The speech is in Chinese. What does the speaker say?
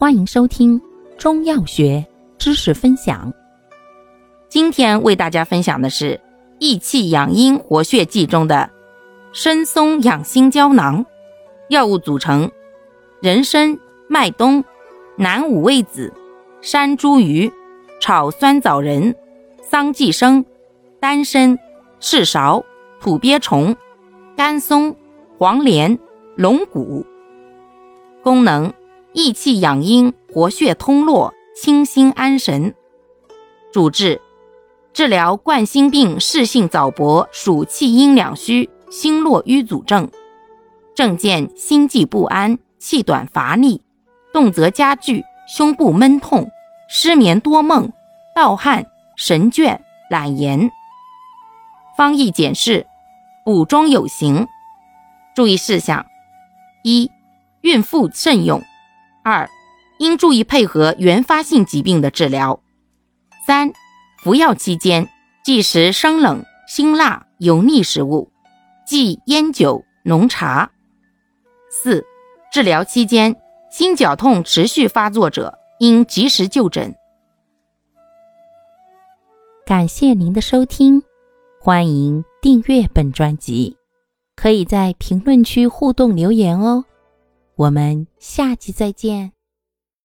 欢迎收听中药学知识分享。今天为大家分享的是益气养阴活血剂中的参松养心胶囊。药物组成：人参、麦冬、南五味子、山茱萸、炒酸枣仁、桑寄生、丹参、赤芍、土鳖虫、甘松、黄连、龙骨。功能。益气养阴，活血通络，清心安神。主治：治疗冠心病室性早搏、暑气阴两虚、心络瘀阻症。症见心悸不安、气短乏力、动则加剧、胸部闷痛、失眠多梦、盗汗、神倦、懒言。方义简释：补中有形。注意事项：一、孕妇慎用。二，应注意配合原发性疾病的治疗。三，服药期间忌食生冷、辛辣、油腻食物，忌烟酒、浓茶。四，治疗期间心绞痛持续发作者，应及时就诊。感谢您的收听，欢迎订阅本专辑，可以在评论区互动留言哦。我们下期再见。